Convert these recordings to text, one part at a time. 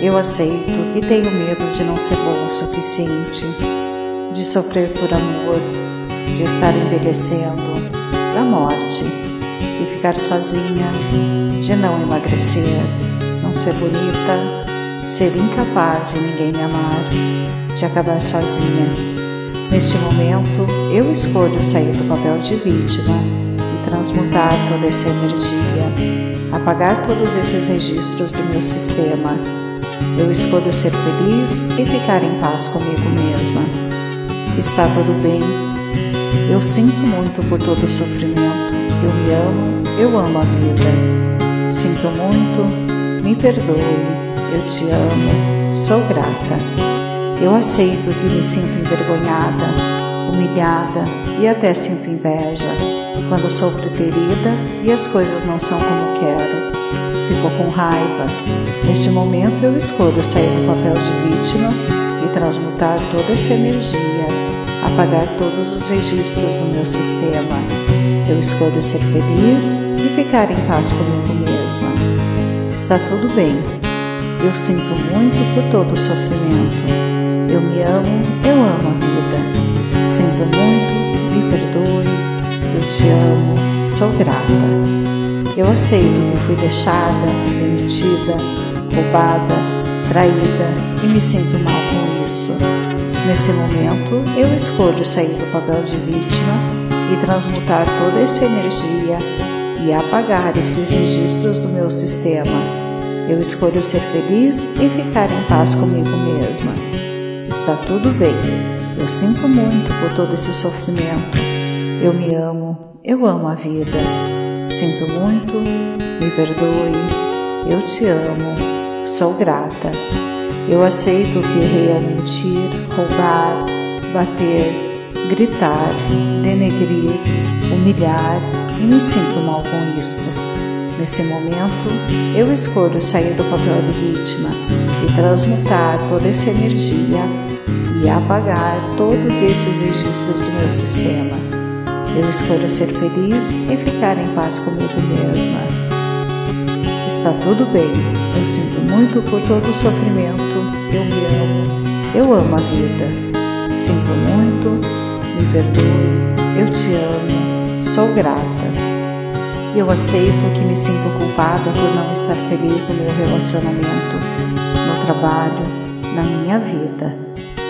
Eu aceito que tenho medo de não ser bom o suficiente, de sofrer por amor, de estar envelhecendo, da morte, e ficar sozinha, de não emagrecer, não ser bonita, ser incapaz de ninguém me amar, de acabar sozinha. Neste momento, eu escolho sair do papel de vítima e transmutar toda essa energia, apagar todos esses registros do meu sistema. Eu escolho ser feliz e ficar em paz comigo mesma. Está tudo bem. Eu sinto muito por todo o sofrimento. Eu me amo, eu amo a vida. Sinto muito, me perdoe, eu te amo, sou grata. Eu aceito que me sinto envergonhada, humilhada e até sinto inveja quando sou preterida e as coisas não são como quero. Fico com raiva. Neste momento eu escolho sair do papel de vítima e transmutar toda essa energia, apagar todos os registros do meu sistema. Eu escolho ser feliz e ficar em paz comigo mesma. Está tudo bem. Eu sinto muito por todo o sofrimento. Eu me amo, eu amo a vida. Sinto muito, me perdoe, eu te amo, sou grata. Eu aceito que fui deixada, demitida, roubada, traída e me sinto mal com isso. Nesse momento, eu escolho sair do papel de vítima e transmutar toda essa energia e apagar esses registros do meu sistema eu escolho ser feliz e ficar em paz comigo mesma. Está tudo bem. Eu sinto muito por todo esse sofrimento. Eu me amo, eu amo a vida. Sinto muito, me perdoe. Eu te amo, sou grata. Eu aceito que errei ao mentir, roubar, bater, gritar, denegrir, humilhar e me sinto mal com isto. Nesse momento, eu escolho sair do papel de vítima e transmutar toda essa energia e apagar todos esses registros do meu sistema. Eu escolho ser feliz e ficar em paz comigo mesma. Está tudo bem, eu sinto muito por todo o sofrimento, eu me amo, eu amo a vida. Sinto muito, me perdoe, eu te amo, sou grata. Eu aceito que me sinto culpada por não estar feliz no meu relacionamento, no trabalho, na minha vida.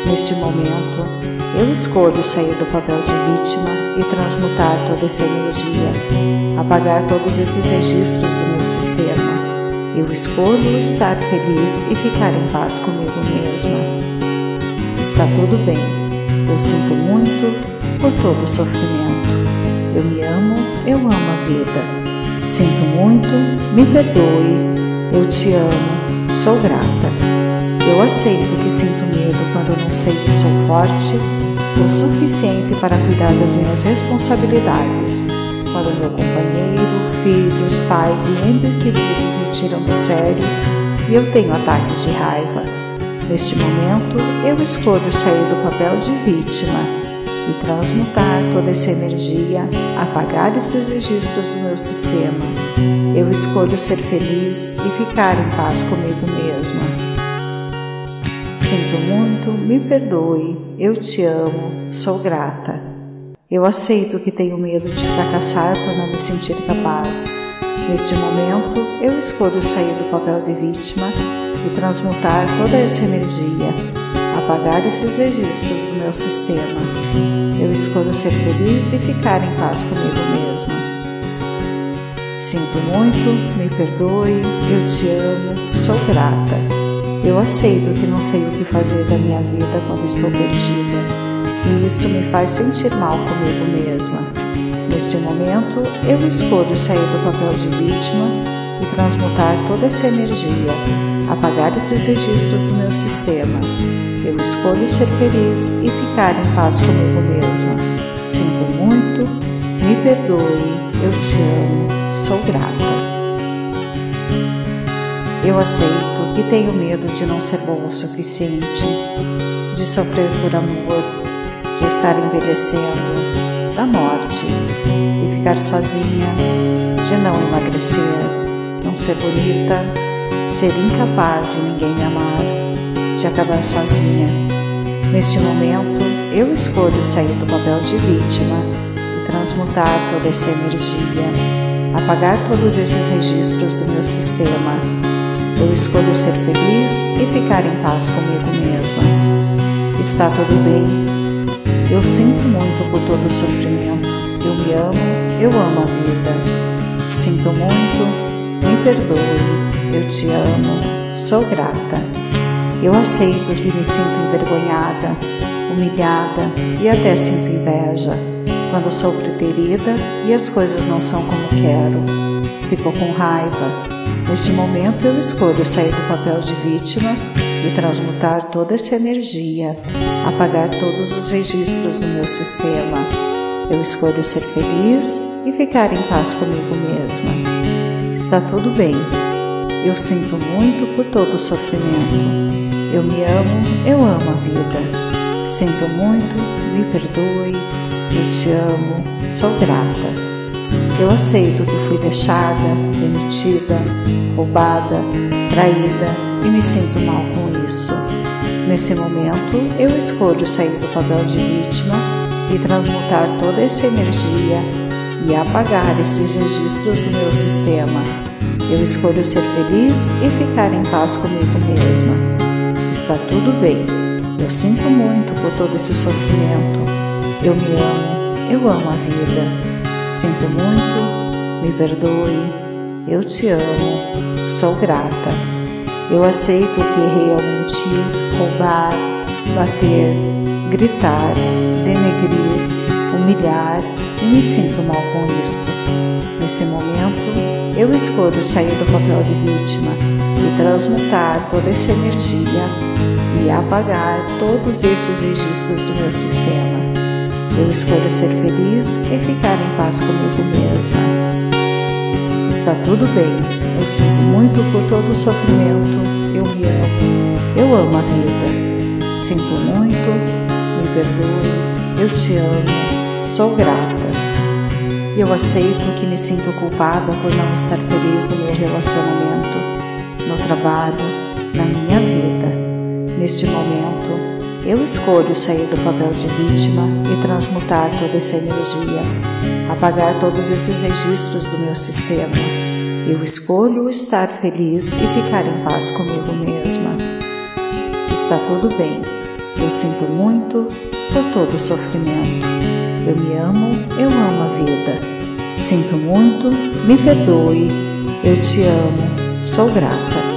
Neste momento, eu escolho sair do papel de vítima e transmutar toda essa energia, apagar todos esses registros do meu sistema. Eu escolho estar feliz e ficar em paz comigo mesma. Está tudo bem. Eu sinto muito por todo o sofrimento. Eu me amo, eu amo a vida. Sinto muito, me perdoe, eu te amo, sou grata. Eu aceito que sinto medo quando não sei que sou forte o suficiente para cuidar das minhas responsabilidades. Quando meu companheiro, filhos, pais e entes queridos me tiram do sério e eu tenho ataques de raiva. Neste momento, eu escolho sair do papel de vítima e transmutar toda essa energia, apagar esses registros do meu sistema. Eu escolho ser feliz e ficar em paz comigo mesma. Sinto muito, me perdoe, eu te amo, sou grata. Eu aceito que tenho medo de fracassar por não me sentir capaz. Neste momento, eu escolho sair do papel de vítima e transmutar toda essa energia, apagar esses registros do meu sistema. Eu escolho ser feliz e ficar em paz comigo mesma. Sinto muito, me perdoe, eu te amo, sou grata. Eu aceito que não sei o que fazer da minha vida quando estou perdida, e isso me faz sentir mal comigo mesma. Neste momento, eu escolho sair do papel de vítima e transmutar toda essa energia, apagar esses registros do meu sistema eu escolho ser feliz e ficar em paz comigo mesma. Sinto muito, me perdoe, eu te amo, sou grata. Eu aceito que tenho medo de não ser bom o suficiente, de sofrer por amor, de estar envelhecendo, da morte, de ficar sozinha, de não emagrecer, não ser bonita, ser incapaz de ninguém me amar, de acabar sozinha. Neste momento, eu escolho sair do papel de vítima e transmutar toda essa energia, apagar todos esses registros do meu sistema. Eu escolho ser feliz e ficar em paz comigo mesma. Está tudo bem. Eu sinto muito por todo o sofrimento. Eu me amo, eu amo a vida. Sinto muito, me perdoe, eu te amo, sou grata. Eu aceito que me sinto envergonhada, humilhada e até sinto inveja quando sou preterida e as coisas não são como quero. Fico com raiva. Neste momento eu escolho sair do papel de vítima e transmutar toda essa energia, apagar todos os registros do meu sistema. Eu escolho ser feliz e ficar em paz comigo mesma. Está tudo bem. Eu sinto muito por todo o sofrimento. Eu me amo, eu amo a vida. Sinto muito, me perdoe, eu te amo, sou grata. Eu aceito que fui deixada, demitida, roubada, traída e me sinto mal com isso. Nesse momento, eu escolho sair do papel de vítima e transmutar toda essa energia e apagar esses registros do meu sistema. Eu escolho ser feliz e ficar em paz comigo mesma. Está tudo bem. Eu sinto muito por todo esse sofrimento. Eu me amo, eu amo a vida. Sinto muito, me perdoe, eu te amo, sou grata. Eu aceito que errei ao mentir, roubar, bater, gritar, denegrir, humilhar e me sinto mal com isto. Nesse momento, eu escolho sair do papel de vítima e transmutar toda essa energia e apagar todos esses registros do meu sistema. Eu escolho ser feliz e ficar em paz comigo mesma. Está tudo bem, eu sinto muito por todo o sofrimento, eu me amo, eu amo a vida. Sinto muito, me perdoe, eu te amo, sou grata. Eu aceito que me sinto culpada por não estar feliz no meu relacionamento, no trabalho, na minha vida. Neste momento, eu escolho sair do papel de vítima e transmutar toda essa energia, apagar todos esses registros do meu sistema. Eu escolho estar feliz e ficar em paz comigo mesma. Está tudo bem. Eu sinto muito por todo o sofrimento. Eu me amo, eu amo a vida. Sinto muito, me perdoe. Eu te amo, sou grata.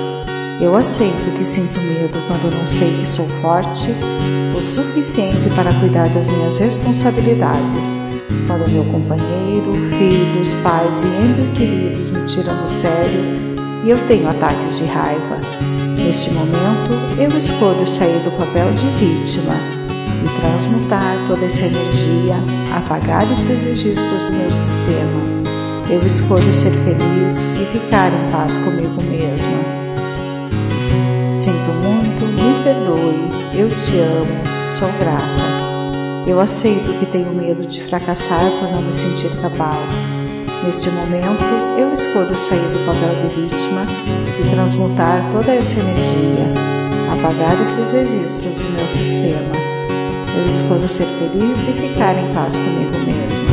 Eu aceito que sinto medo quando não sei que sou forte o suficiente para cuidar das minhas responsabilidades. Quando meu companheiro, filhos, pais e entes queridos me tiram do sério e eu tenho ataques de raiva. Neste momento, eu escolho sair do papel de vítima e transmutar toda essa energia, apagar esses registros do meu sistema. Eu escolho ser feliz e ficar em paz comigo mesma. Sinto muito, me perdoe, eu te amo, sou grata. Eu aceito que tenho medo de fracassar por não me sentir capaz. Neste momento, eu escolho sair do papel de vítima e transmutar toda essa energia, apagar esses registros do meu sistema. Eu escolho ser feliz e ficar em paz comigo mesma.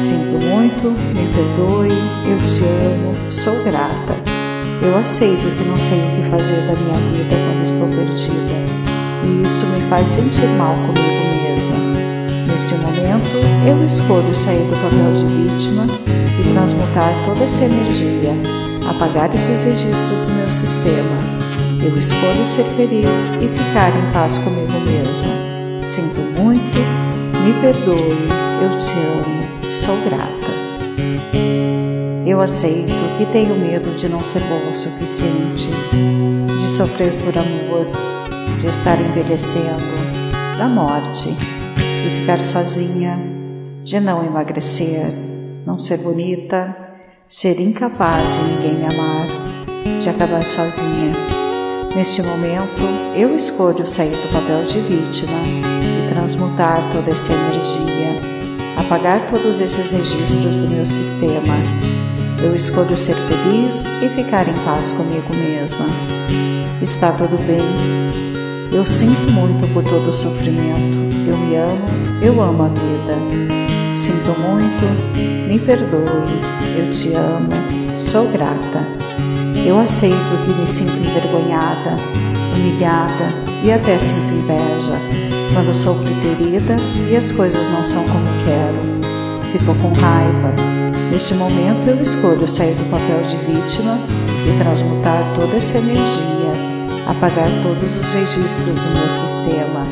Sinto muito, me perdoe, eu te amo, sou grata. Eu aceito que não sei o que fazer da minha vida quando estou perdida, e isso me faz sentir mal comigo mesma. Neste momento, eu escolho sair do papel de vítima e transmutar toda essa energia, apagar esses registros do meu sistema. Eu escolho ser feliz e ficar em paz comigo mesma. Sinto muito, me perdoe, eu te amo, sou grata. Eu aceito que tenho medo de não ser bom o suficiente, de sofrer por amor, de estar envelhecendo, da morte, de ficar sozinha, de não emagrecer, não ser bonita, ser incapaz de ninguém me amar, de acabar sozinha. Neste momento, eu escolho sair do papel de vítima e transmutar toda essa energia, apagar todos esses registros do meu sistema Eu escolho ser feliz e ficar em paz comigo mesma. Está tudo bem. Eu sinto muito por todo o sofrimento. Eu me amo, eu amo a vida. Sinto muito, me perdoe, eu te amo, sou grata. Eu aceito que me sinto envergonhada, humilhada e até sinto inveja quando sou preterida e as coisas não são como quero. Fico com raiva. Neste momento eu escolho sair do papel de vítima e transmutar toda essa energia, apagar todos os registros do meu sistema.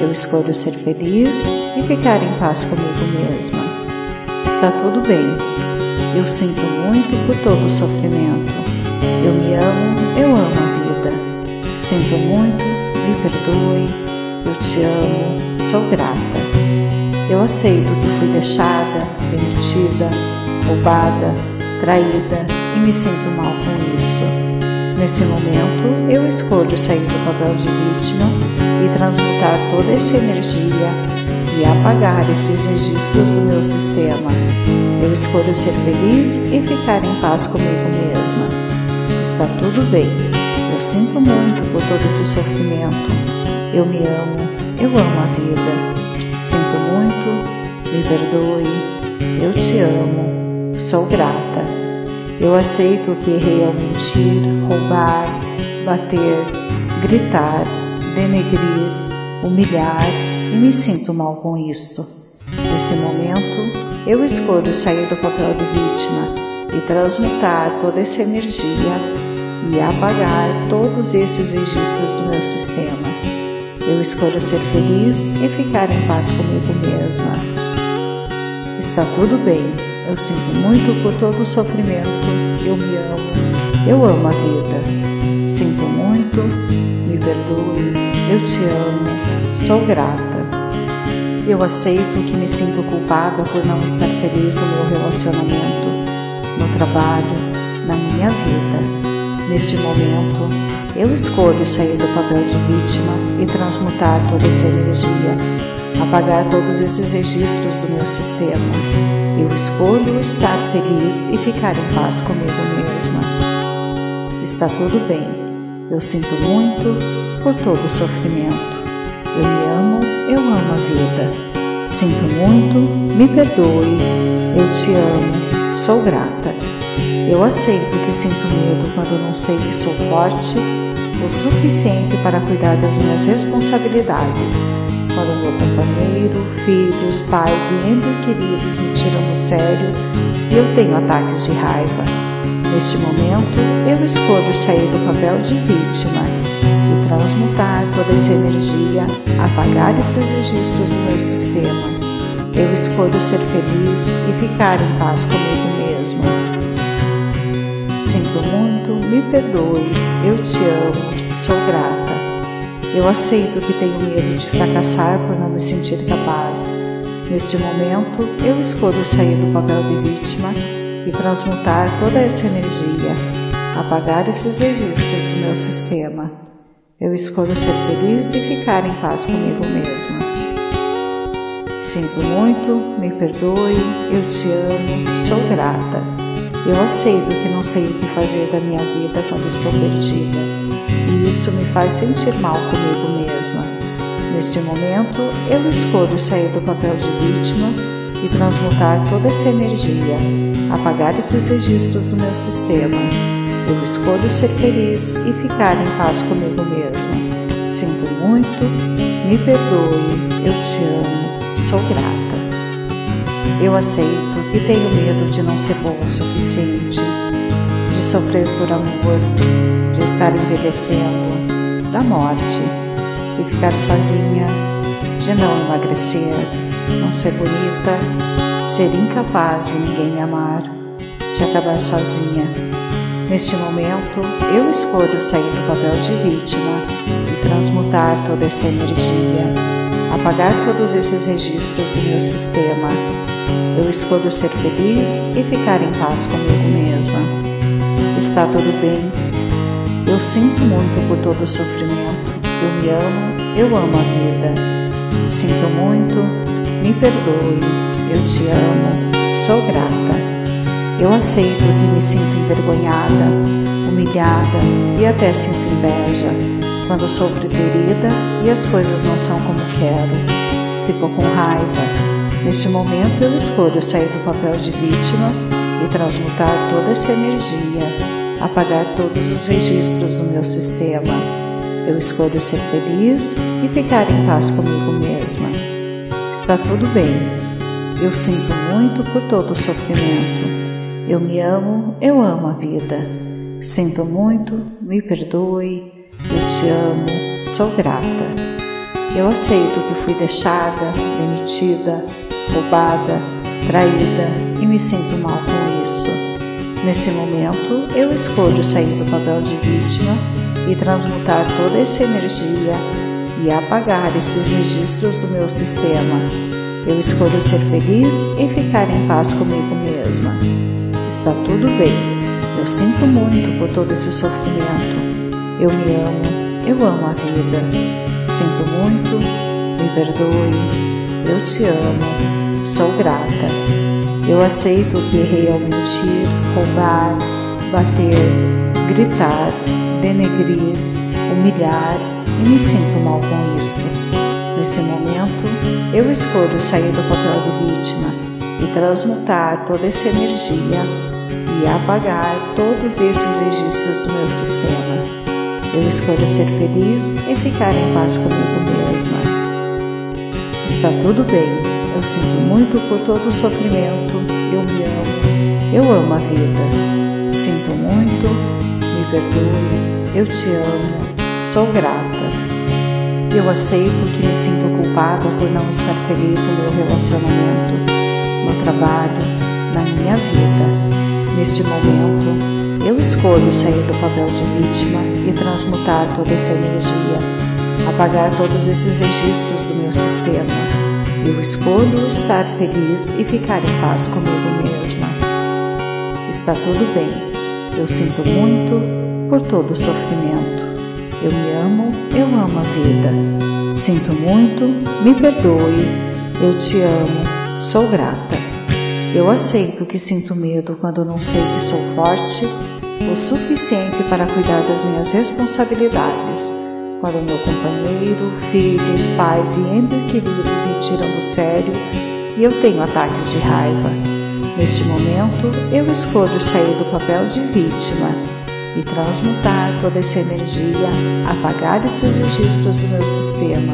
Eu escolho ser feliz e ficar em paz comigo mesma. Está tudo bem. Eu sinto muito por todo o sofrimento. Eu me amo, eu amo a vida. Sinto muito, me perdoe, eu te amo, sou grata. Eu aceito que fui deixada, demitida, roubada, traída e me sinto mal com isso. Nesse momento, eu escolho sair do papel de vítima e transmutar toda essa energia e apagar esses registros do meu sistema. Eu escolho ser feliz e ficar em paz comigo mesma. Está tudo bem. Eu sinto muito por todo esse sofrimento eu me amo, eu amo a vida. Sinto muito, me perdoe, eu te amo, sou grata. Eu aceito que errei ao mentir, roubar, bater, gritar, denegrir, humilhar e me sinto mal com isto. Nesse momento, eu escolho sair do papel de vítima e transmutar toda essa energia e apagar todos esses registros do meu sistema. Eu escolho ser feliz e ficar em paz comigo mesma. Está tudo bem. Eu sinto muito por todo o sofrimento. Eu me amo. Eu amo a vida. Sinto muito. Me perdoe. Eu te amo. Sou grata. Eu aceito que me sinto culpada por não estar feliz no meu relacionamento, no trabalho, na minha vida. Neste momento, eu escolho sair do papel de vítima e transmutar toda essa energia, apagar todos esses registros do meu sistema. Eu escolho estar feliz e ficar em paz comigo mesma. Está tudo bem. Eu sinto muito por todo o sofrimento. Eu me amo, eu amo a vida. Sinto muito, me perdoe. Eu te amo, sou grata. Eu aceito que sinto medo quando não sei que sou forte o suficiente para cuidar das minhas responsabilidades. Quando meu companheiro, filhos, pais e entes queridos me tiram do sério e eu tenho ataques de raiva. Neste momento, eu escolho sair do papel de vítima e transmutar toda essa energia, apagar esses registros do meu sistema. Eu escolho ser feliz e ficar em paz comigo mesma. Sinto muito, me perdoe, eu te amo, sou grata. Eu aceito que tenho medo de fracassar por não me sentir capaz. Neste momento, eu escolho sair do papel de vítima e transmutar toda essa energia, apagar esses registros do meu sistema. Eu escolho ser feliz e ficar em paz comigo mesma. Sinto muito, me perdoe, eu te amo, sou grata. Eu aceito que não sei o que fazer da minha vida quando estou perdida, isso me faz sentir mal comigo mesma. Neste momento, eu escolho sair do papel de vítima e transmutar toda essa energia, apagar esses registros do meu sistema. Eu escolho ser feliz e ficar em paz comigo mesma. Sinto muito, me perdoe, eu te amo, sou grata. Eu aceito e tenho medo de não ser bom o suficiente, de sofrer por amor, de estar envelhecendo, da morte, e ficar sozinha, de não emagrecer, não ser bonita, ser incapaz de ninguém amar, de acabar sozinha. Neste momento, eu escolho sair do papel de vítima e transmutar toda essa energia, apagar todos esses registros do meu sistema eu escolho ser feliz e ficar em paz comigo mesma. Está tudo bem. Eu sinto muito por todo o sofrimento. Eu me amo, eu amo a vida. Sinto muito, me perdoe. Eu te amo, sou grata. Eu aceito que me sinto envergonhada, humilhada e até sinto inveja quando sofro ferida e as coisas não são como quero. Fico com raiva. Neste momento eu escolho sair do papel de vítima e transmutar toda essa energia, apagar todos os registros do meu sistema. Eu escolho ser feliz e ficar em paz comigo mesma. Está tudo bem. Eu sinto muito por todo o sofrimento. Eu me amo, eu amo a vida. Sinto muito, me perdoe, eu te amo, sou grata. Eu aceito que fui deixada, demitida, roubada, traída e me sinto mal com isso. Nesse momento, eu escolho sair do papel de vítima e transmutar toda essa energia e apagar esses registros do meu sistema. Eu escolho ser feliz e ficar em paz comigo mesma. Está tudo bem. Eu sinto muito por todo esse sofrimento. Eu me amo, eu amo a vida. Sinto muito, me perdoe, eu te amo, sou grata. Eu aceito que errei ao mentir, roubar, bater, gritar, denegrir, humilhar e me sinto mal com isto. Nesse momento, eu escolho sair do papel de vítima e transmutar toda essa energia e apagar todos esses registros do meu sistema. Eu escolho ser feliz e ficar em paz comigo mesma. Está tudo bem, eu sinto muito por todo o sofrimento, eu me amo, eu amo a vida. Sinto muito, me perdoe, eu te amo, sou grata. Eu aceito que me sinto culpada por não estar feliz no meu relacionamento, no trabalho, na minha vida. Neste momento, eu escolho sair do papel de vítima e transmutar toda essa energia, apagar todos esses registros do meu sistema. Eu escolho estar feliz e ficar em paz comigo mesma. Está tudo bem. Eu sinto muito por todo o sofrimento. Eu me amo, eu amo a vida. Sinto muito, me perdoe. Eu te amo, sou grata. Eu aceito que sinto medo quando não sei que sou forte o suficiente para cuidar das minhas responsabilidades, quando meu companheiro, filhos, pais e entes queridos me tiram do sério e eu tenho ataques de raiva. Neste momento, eu escolho sair do papel de vítima e transmutar toda essa energia, apagar esses registros do meu sistema.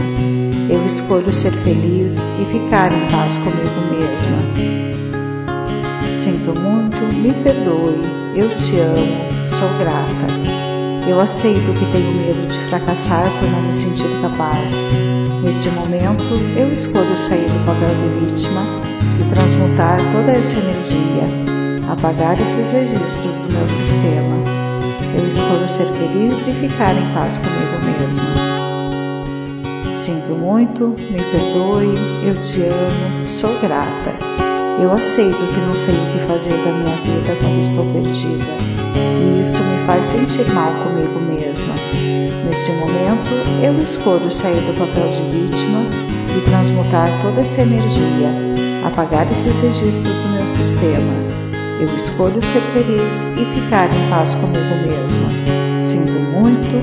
Eu escolho ser feliz e ficar em paz comigo mesma. Sinto muito, me perdoe, eu te amo, sou grata. Eu aceito que tenho medo de fracassar por não me sentir capaz. Neste momento, eu escolho sair do papel de vítima e transmutar toda essa energia, apagar esses registros do meu sistema. Eu escolho ser feliz e ficar em paz comigo mesma. Sinto muito, me perdoe, eu te amo, sou grata. Eu aceito que não sei o que fazer da minha vida quando estou perdida, isso me faz sentir mal comigo mesma. Neste momento, eu escolho sair do papel de vítima e transmutar toda essa energia, apagar esses registros do meu sistema. Eu escolho ser feliz e ficar em paz comigo mesma. Sinto muito,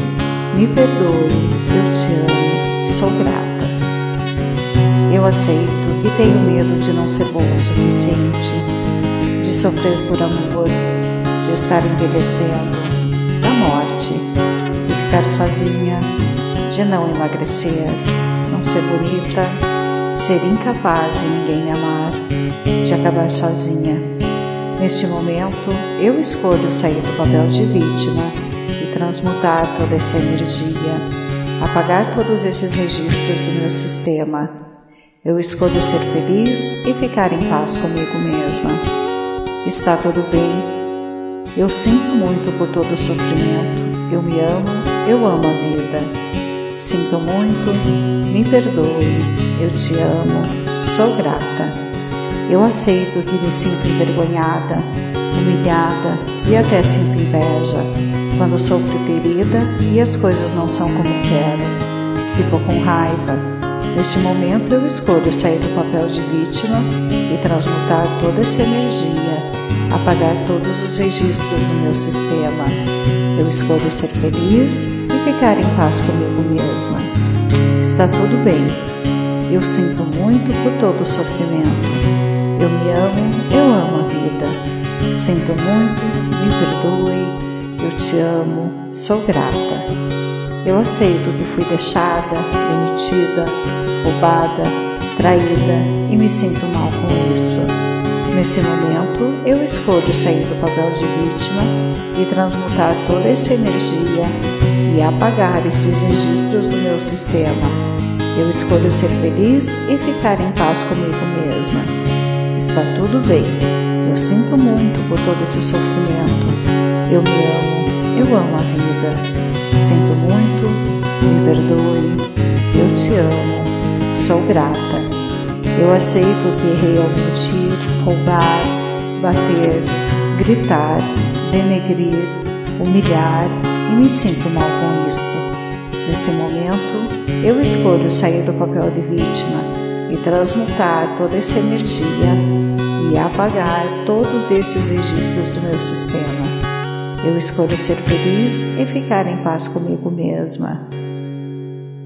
me perdoe, eu te amo, sou grata. Eu aceito e tenho medo de não ser bom o suficiente, de sofrer por amor, estar envelhecendo, da morte, de ficar sozinha, de não emagrecer, não ser bonita, ser incapaz de ninguém amar, de acabar sozinha. Neste momento, eu escolho sair do papel de vítima e transmutar toda essa energia, apagar todos esses registros do meu sistema eu escolho ser feliz e ficar em paz comigo mesma. Está tudo bem. Eu sinto muito por todo o sofrimento. Eu me amo, eu amo a vida. Sinto muito, me perdoe. Eu te amo, sou grata. Eu aceito que me sinto envergonhada, humilhada e até sinto inveja quando sofro ferida e as coisas não são como quero. Fico com raiva Neste momento, eu escolho sair do papel de vítima e transmutar toda essa energia apagar todos os registros do meu sistema. Eu escolho ser feliz e ficar em paz comigo mesma. Está tudo bem. Eu sinto muito por todo o sofrimento. Eu me amo, eu amo a vida. Sinto muito, me perdoe, eu te amo, sou grata. Eu aceito que fui deixada, demitida, roubada, traída e me sinto mal com isso. Nesse momento, eu escolho sair do papel de vítima e transmutar toda essa energia e apagar esses registros do meu sistema. Eu escolho ser feliz e ficar em paz comigo mesma. Está tudo bem. Eu sinto muito por todo esse sofrimento. Eu me amo, eu amo a vida. Sinto muito, me perdoe, eu te amo, sou grata. Eu aceito que errei ao mentir, roubar, bater, gritar, denegrir, humilhar e me sinto mal com isto. Nesse momento, eu escolho sair do papel de vítima e transmutar toda essa energia e apagar todos esses registros do meu sistema. Eu escolho ser feliz e ficar em paz comigo mesma.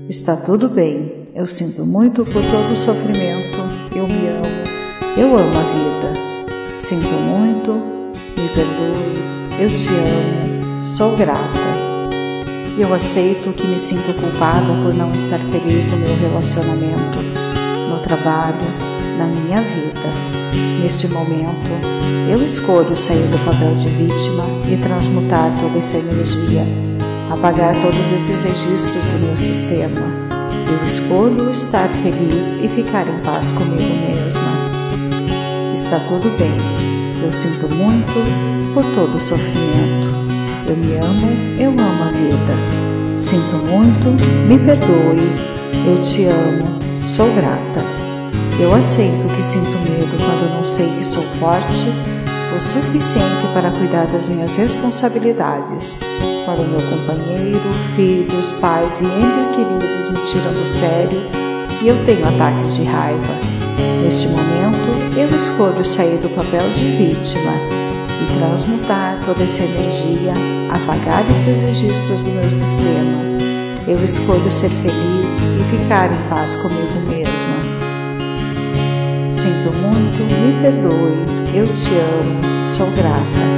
Está tudo bem. Eu sinto muito por todo o sofrimento. Eu me amo. Eu amo a vida. Sinto muito. Me perdoe. Eu te amo. Sou grata. Eu aceito que me sinto culpada por não estar feliz no meu relacionamento, no trabalho, na minha vida. Neste momento, eu escolho sair do papel de vítima e transmutar toda essa energia, apagar todos esses registros do meu sistema eu escolho estar feliz e ficar em paz comigo mesma. Está tudo bem. Eu sinto muito por todo o sofrimento. Eu me amo, eu amo a vida. Sinto muito, me perdoe. Eu te amo, sou grata. Eu aceito que sinto medo quando não sei que sou forte o suficiente para cuidar das minhas responsabilidades quando meu companheiro, filhos, pais e entes queridos me tiram do sério e eu tenho ataques de raiva. Neste momento, eu escolho sair do papel de vítima e transmutar toda essa energia, apagar esses registros do meu sistema. Eu escolho ser feliz e ficar em paz comigo mesma. Sinto muito, me perdoe, eu te amo, sou grata.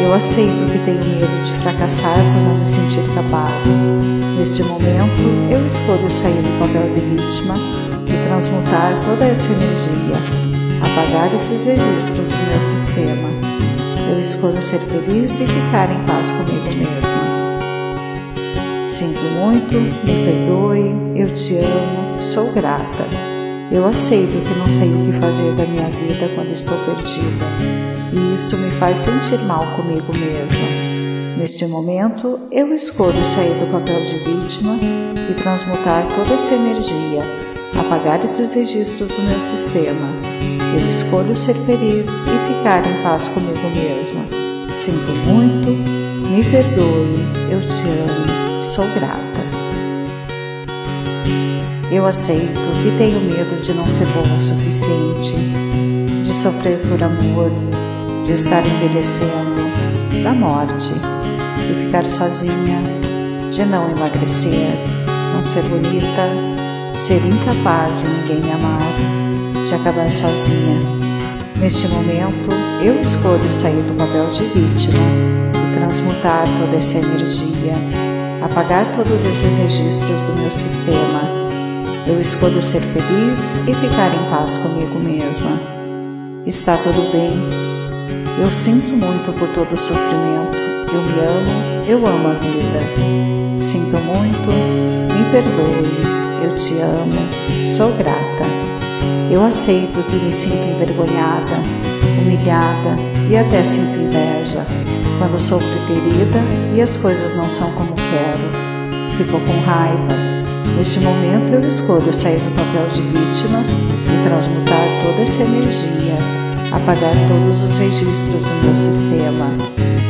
Eu aceito que tenho medo de fracassar por não me sentir capaz. Neste momento, eu escolho sair do papel de vítima e transmutar toda essa energia, apagar esses registros do meu sistema. Eu escolho ser feliz e ficar em paz comigo mesma. Sinto muito, me perdoe, eu te amo, sou grata. Eu aceito que não sei o que fazer da minha vida quando estou perdida e isso me faz sentir mal comigo mesma. Neste momento, eu escolho sair do papel de vítima e transmutar toda essa energia, apagar esses registros do meu sistema. Eu escolho ser feliz e ficar em paz comigo mesma. Sinto muito, me perdoe, eu te amo, sou grata. Eu aceito que tenho medo de não ser bom o suficiente, de sofrer por amor, de estar envelhecendo, da morte, de ficar sozinha, de não emagrecer, não ser bonita, ser incapaz de ninguém me amar, de acabar sozinha. Neste momento, eu escolho sair do papel de vítima e transmutar toda essa energia, apagar todos esses registros do meu sistema. Eu escolho ser feliz e ficar em paz comigo mesma. Está tudo bem eu sinto muito por todo o sofrimento. Eu me amo, eu amo a vida. Sinto muito, me perdoe. Eu te amo, sou grata. Eu aceito que me sinto envergonhada, humilhada e até sinto inveja quando sofro ferida e as coisas não são como quero. Fico com raiva. Neste momento eu escolho sair do papel de vítima e transmutar toda essa energia apagar todos os registros do meu sistema.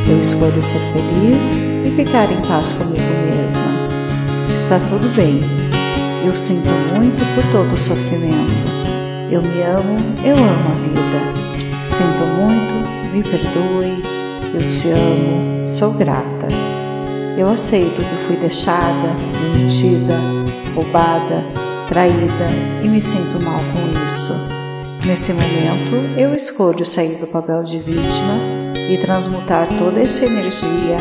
Eu escolho ser feliz e ficar em paz comigo mesma. Está tudo bem. Eu sinto muito por todo o sofrimento. Eu me amo, eu amo a vida. Sinto muito, me perdoe, eu te amo, sou grata. Eu aceito que fui deixada, demitida, roubada, traída e me sinto mal com isso. Nesse momento, eu escolho sair do papel de vítima e transmutar toda essa energia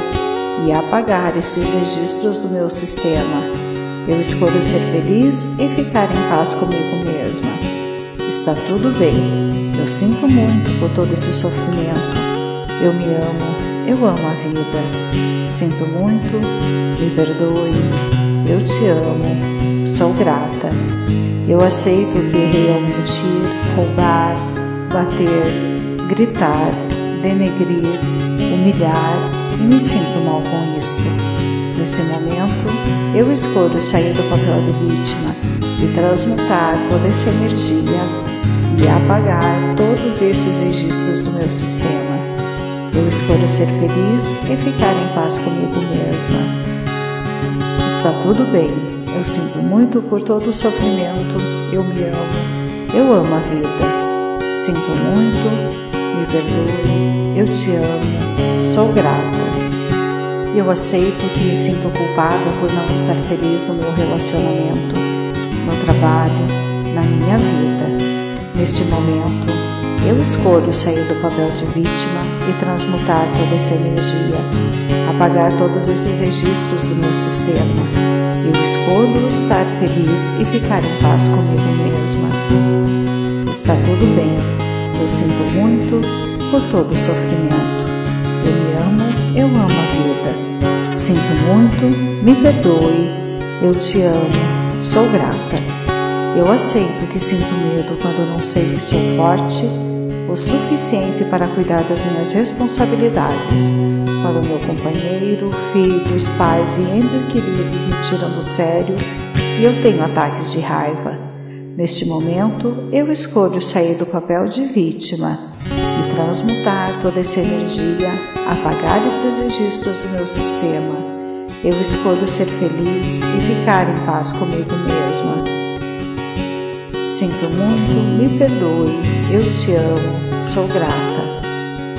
e apagar esses registros do meu sistema. Eu escolho ser feliz e ficar em paz comigo mesma. Está tudo bem. Eu sinto muito por todo esse sofrimento. Eu me amo, eu amo a vida. Sinto muito, me perdoe. Eu te amo, sou grata. Eu aceito que errei ao mentir, roubar, bater, gritar, denegrir, humilhar e me sinto mal com isto. Nesse momento, eu escolho sair do papel de vítima e transmutar toda essa energia e apagar todos esses registros do meu sistema. Eu escolho ser feliz e ficar em paz comigo mesma. Está tudo bem, eu sinto muito por todo o sofrimento, eu me amo, eu amo a vida. Sinto muito, me perdoe, eu te amo, sou grata. Eu aceito que me sinto culpada por não estar feliz no meu relacionamento, trabalho, na minha vida. Neste momento, eu escolho sair do papel de vítima e transmutar toda essa energia, apagar todos esses registros do meu sistema. Eu escolho estar feliz e ficar em paz comigo mesma. Está tudo bem. Eu sinto muito por todo o sofrimento. Eu me amo, eu amo a vida. Sinto muito, me perdoe, eu te amo, sou grata. Eu aceito que sinto medo quando não sei que sou forte o suficiente para cuidar das minhas responsabilidades. Quando meu companheiro, filhos, pais e entes queridos me tiram do sério e eu tenho ataques de raiva. Neste momento, eu escolho sair do papel de vítima e transmutar toda essa energia apagar esses registros do meu sistema. Eu escolho ser feliz e ficar em paz comigo mesma. Sinto muito, me perdoe, eu te amo, sou grata.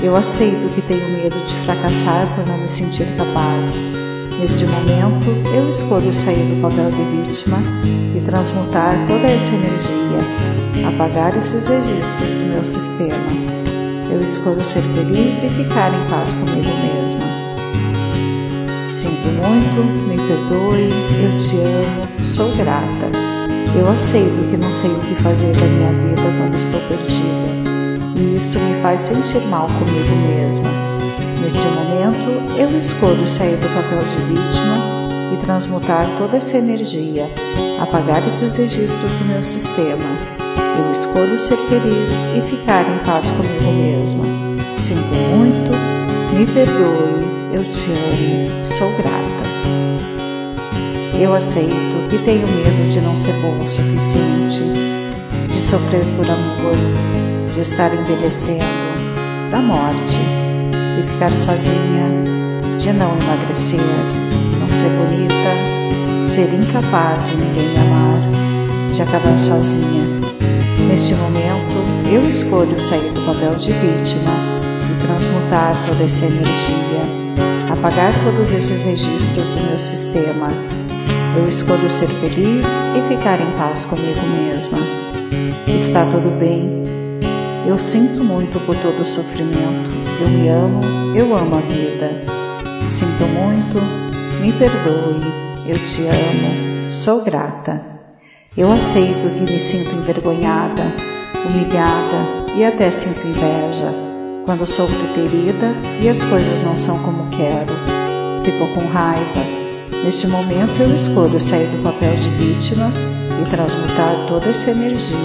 Eu aceito que tenho medo de fracassar por não me sentir capaz. Neste momento, eu escolho sair do papel de vítima e transmutar toda essa energia, apagar esses registros do meu sistema. Eu escolho ser feliz e ficar em paz comigo mesma. Sinto muito, me perdoe, eu te amo, sou grata. Eu aceito que não sei o que fazer da minha vida quando estou perdida. E isso me faz sentir mal comigo mesma. Neste momento, eu escolho sair do papel de vítima e transmutar toda essa energia, apagar esses registros do meu sistema eu escolho ser feliz e ficar em paz comigo mesma. Sinto muito, me perdoe, eu te amo, sou grata. Eu aceito que tenho medo de não ser bom o suficiente, de sofrer por amor, de estar envelhecendo, da morte, de ficar sozinha, de não emagrecer, não ser bonita, ser incapaz de ninguém me amar, de acabar sozinha Neste momento, eu escolho sair do papel de vítima e transmutar toda essa energia, apagar todos esses registros do meu sistema. Eu escolho ser feliz e ficar em paz comigo mesma. Está tudo bem. Eu sinto muito por todo o sofrimento. Eu me amo, eu amo a vida. Sinto muito, me perdoe, eu te amo, sou grata. Eu aceito que me sinto envergonhada, humilhada e até sinto inveja quando sofro ferida e as coisas não são como quero. Fico com raiva. Neste momento eu escolho sair do papel de vítima e transmutar toda essa energia,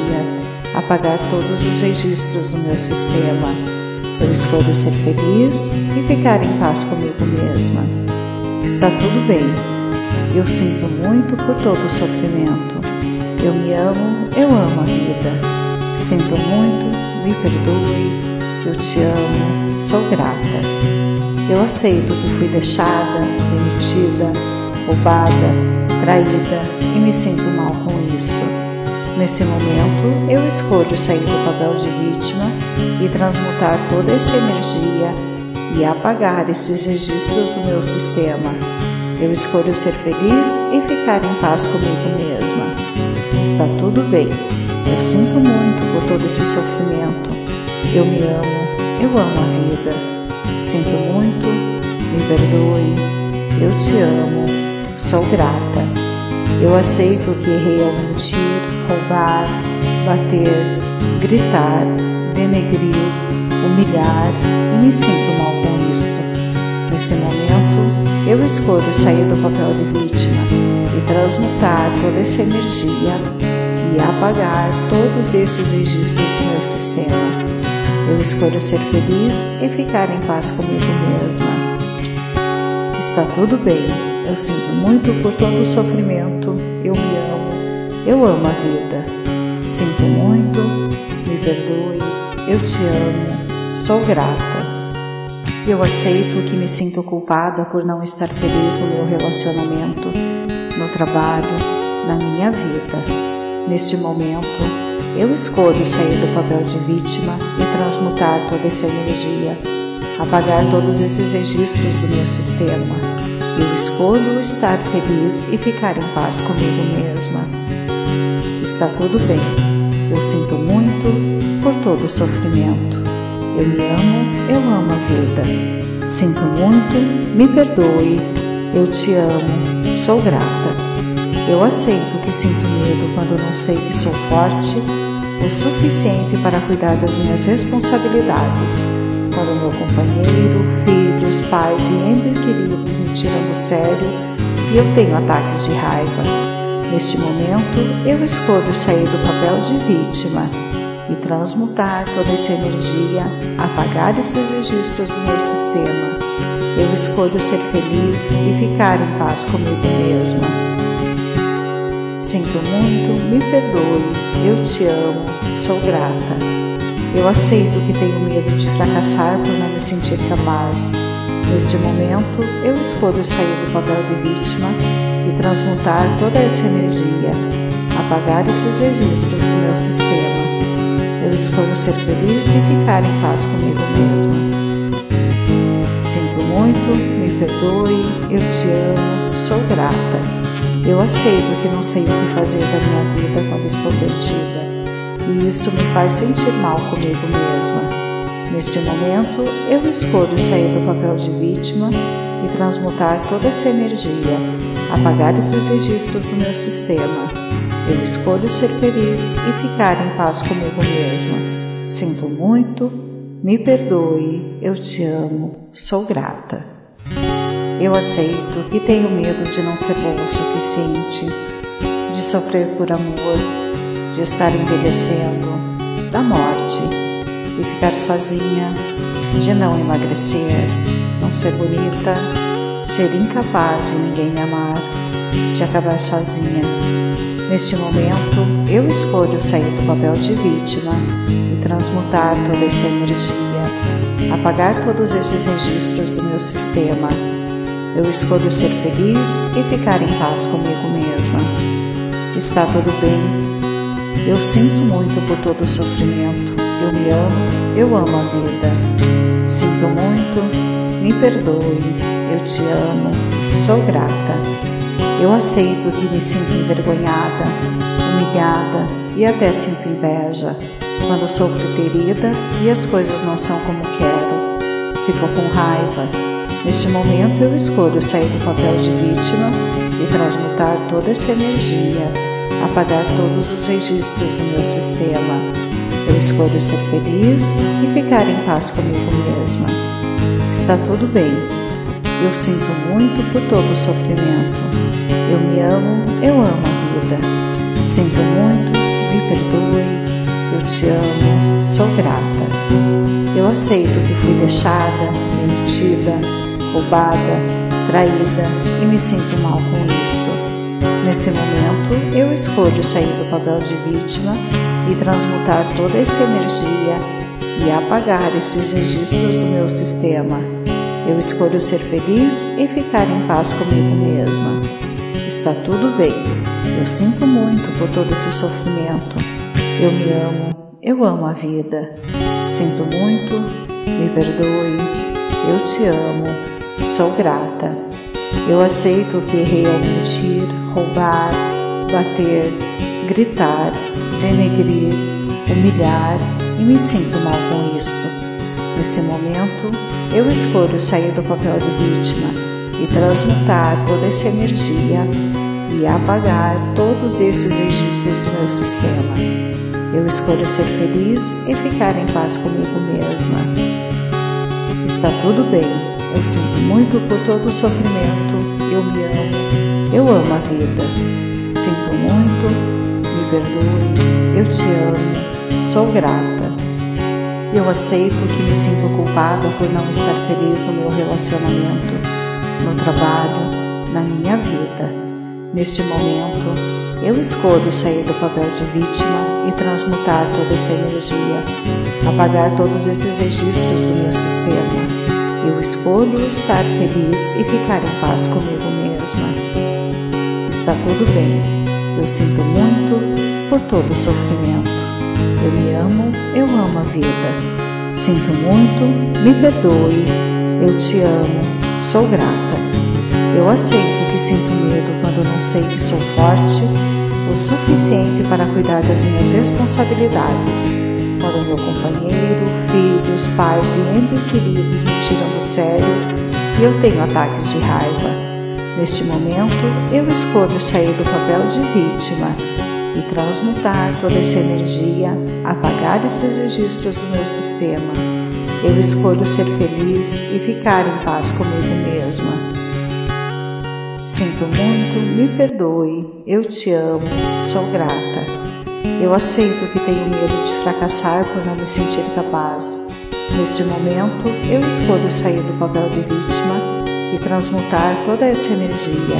apagar todos os registros do meu sistema. Eu escolho ser feliz e ficar em paz comigo mesma. Está tudo bem. Eu sinto muito por todo o sofrimento. Eu me amo, eu amo a vida. Sinto muito, me perdoe, eu te amo, sou grata. Eu aceito que fui deixada, demitida, roubada, traída e me sinto mal com isso. Nesse momento, eu escolho sair do papel de vítima e transmutar toda essa energia e apagar esses registros do meu sistema. Eu escolho ser feliz e ficar em paz comigo mesma. Está tudo bem. Eu sinto muito por todo esse sofrimento. Eu me amo. Eu amo a vida. Sinto muito. Me perdoe. Eu te amo. Sou grata. Eu aceito que errei ao mentir, roubar, bater, gritar, denegrir, humilhar e me sinto mal com isto. Nesse momento, eu escolho sair do papel de vítima e transmutar toda essa energia e apagar todos esses registros do meu sistema. Eu escolho ser feliz e ficar em paz comigo mesma. Está tudo bem, eu sinto muito por todo o sofrimento, eu me amo, eu amo a vida. Sinto muito, me perdoe, eu te amo, sou grata. Eu aceito que me sinto culpada por não estar feliz no meu relacionamento, no trabalho, na minha vida. Neste momento, eu escolho sair do papel de vítima e transmutar toda essa energia, apagar todos esses registros do meu sistema. Eu escolho estar feliz e ficar em paz comigo mesma. Está tudo bem. Eu sinto muito por todo o sofrimento. Eu me amo, eu amo a vida. Sinto muito, me perdoe. Eu te amo, sou grata. Eu aceito que sinto medo quando não sei que sou forte o suficiente para cuidar das minhas responsabilidades. Quando meu companheiro, filhos, pais e entes queridos me tiram do sério e eu tenho ataques de raiva. Neste momento, eu escolho sair do papel de vítima e transmutar toda essa energia, apagar esses registros do meu sistema. Eu escolho ser feliz e ficar em paz comigo mesma. Sinto muito, me perdoe, eu te amo, sou grata. Eu aceito que tenho medo de fracassar por não me sentir capaz. Neste momento, eu escolho sair do papel de vítima e transmutar toda essa energia, apagar esses registros do meu sistema. Eu escolho ser feliz e ficar em paz comigo mesma. Sinto muito, me perdoe, eu te amo, sou grata. Eu aceito que não sei o que fazer da minha vida quando estou perdida, e isso me faz sentir mal comigo mesma. Neste momento, eu escolho sair do papel de vítima e transmutar toda essa energia, apagar esses registros do meu sistema. Eu escolho ser feliz e ficar em paz comigo mesma. Sinto muito, me perdoe, eu te amo, sou grata. Eu aceito que tenho medo de não ser bom o suficiente, de sofrer por amor, de estar envelhecendo, da morte, e ficar sozinha, de não emagrecer, não ser bonita, ser incapaz e ninguém me amar, de acabar sozinha. Neste momento, eu escolho sair do papel de vítima e transmutar toda essa energia, apagar todos esses registros do meu sistema. Eu escolho ser feliz e ficar em paz comigo mesma. Está tudo bem. Eu sinto muito por todo o sofrimento. Eu me amo, eu amo a vida. Sinto muito, me perdoe, eu te amo, sou grata. Eu aceito que me sinto envergonhada, humilhada e até sinto inveja quando sofro ferida e as coisas não são como quero. Fico com raiva. Neste momento eu escolho sair do papel de vítima e transmutar toda essa energia, apagar todos os registros do meu sistema. Eu escolho ser feliz e ficar em paz comigo mesma. Está tudo bem. Eu sinto muito por todo o sofrimento. Eu me amo, eu amo a vida. Sinto muito, me perdoe, eu te amo, sou grata. Eu aceito que fui deixada, mentida, roubada, traída e me sinto mal com isso. Nesse momento, eu escolho sair do papel de vítima e transmutar toda essa energia e apagar esses registros do meu sistema. Eu escolho ser feliz e ficar em paz comigo mesma. Está tudo bem. Eu sinto muito por todo esse sofrimento. Eu me amo, eu amo a vida. Sinto muito, me perdoe, eu te amo, sou grata. Eu aceito que errei ao mentir, roubar, bater, gritar, denegrir, humilhar e me sinto mal com isto. Nesse momento, eu escolho sair do papel de vítima e transmutar toda essa energia e apagar todos esses registros do meu sistema. Eu escolho ser feliz e ficar em paz comigo mesma. Está tudo bem, eu sinto muito por todo o sofrimento, eu me amo, eu amo a vida. Sinto muito, me perdoe, eu te amo, sou grata. Eu aceito que me sinto culpada por não estar feliz no meu relacionamento, no trabalho, na minha vida. Neste momento, eu escolho sair do papel de vítima e transmutar toda essa energia, apagar todos esses registros do meu sistema. Eu escolho estar feliz e ficar em paz comigo mesma. Está tudo bem. Eu sinto muito por todo o sofrimento. Eu me amo, eu amo a vida. Sinto muito, me perdoe. Eu te amo, sou grata. Eu aceito que sinto medo quando não sei que sou forte o suficiente para cuidar das minhas responsabilidades. Quando meu companheiro, filhos, pais e entes queridos me tiram do sério e eu tenho ataques de raiva. Neste momento, eu escolho sair do papel de vítima e transmutar toda essa energia, apagar esses registros do meu sistema. Eu escolho ser feliz e ficar em paz comigo mesma. Sinto muito, me perdoe, eu te amo, sou grata. Eu aceito que tenho medo de fracassar por não me sentir capaz. Neste momento, eu escolho sair do papel de vítima e transmutar toda essa energia,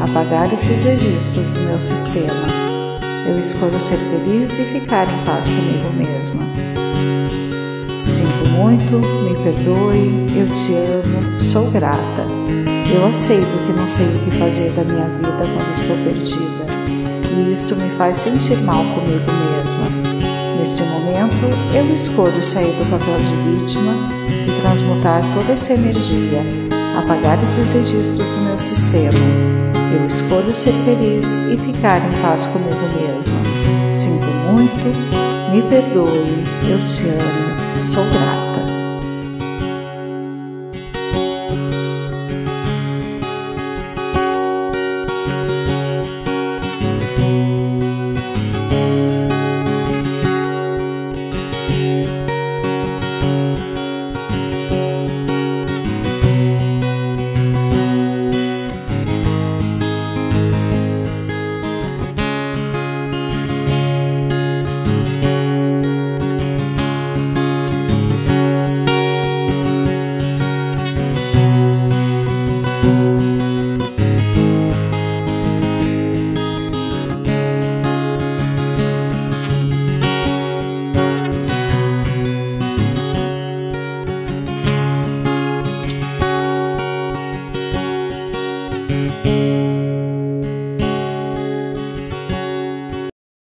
apagar esses registros do meu sistema. Eu escolho ser feliz e ficar em paz comigo mesma. Sinto muito, me perdoe, eu te amo, sou grata. Eu aceito que não sei o que fazer da minha vida quando estou perdida, e isso me faz sentir mal comigo mesma. Neste momento, eu escolho sair do papel de vítima e transmutar toda essa energia, apagar esses registros do meu sistema. Eu escolho ser feliz e ficar em paz comigo mesma. Sinto muito, me perdoe, eu te amo, sou grata.